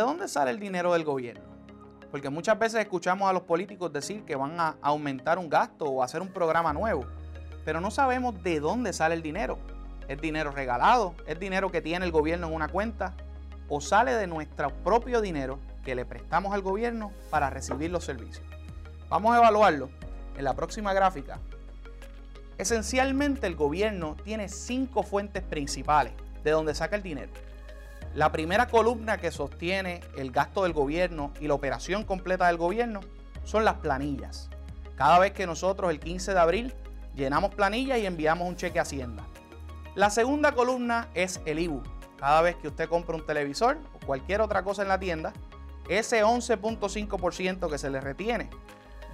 dónde sale el dinero del gobierno? Porque muchas veces escuchamos a los políticos decir que van a aumentar un gasto o hacer un programa nuevo, pero no sabemos de dónde sale el dinero. ¿Es dinero regalado? ¿Es dinero que tiene el gobierno en una cuenta? ¿O sale de nuestro propio dinero que le prestamos al gobierno para recibir los servicios? Vamos a evaluarlo en la próxima gráfica. Esencialmente el gobierno tiene cinco fuentes principales de donde saca el dinero. La primera columna que sostiene el gasto del gobierno y la operación completa del gobierno son las planillas. Cada vez que nosotros el 15 de abril llenamos planillas y enviamos un cheque a Hacienda. La segunda columna es el IBU. Cada vez que usted compra un televisor o cualquier otra cosa en la tienda, ese 11.5% que se le retiene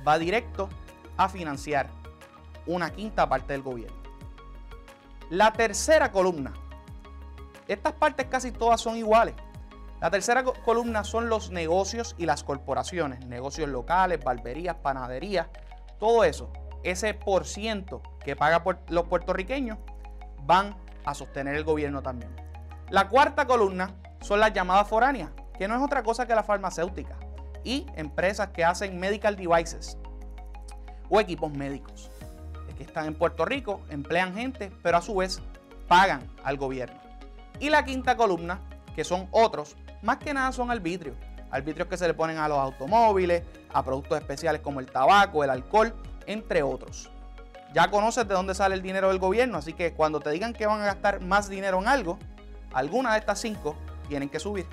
va directo a financiar una quinta parte del gobierno. La tercera columna estas partes casi todas son iguales. La tercera columna son los negocios y las corporaciones, negocios locales, barberías, panaderías, todo eso, ese por ciento que paga los puertorriqueños, van a sostener el gobierno también. La cuarta columna son las llamadas foráneas, que no es otra cosa que la farmacéutica y empresas que hacen medical devices o equipos médicos, que están en Puerto Rico, emplean gente, pero a su vez pagan al gobierno. Y la quinta columna, que son otros, más que nada son arbitrios. Arbitrios que se le ponen a los automóviles, a productos especiales como el tabaco, el alcohol, entre otros. Ya conoces de dónde sale el dinero del gobierno, así que cuando te digan que van a gastar más dinero en algo, alguna de estas cinco tienen que subir.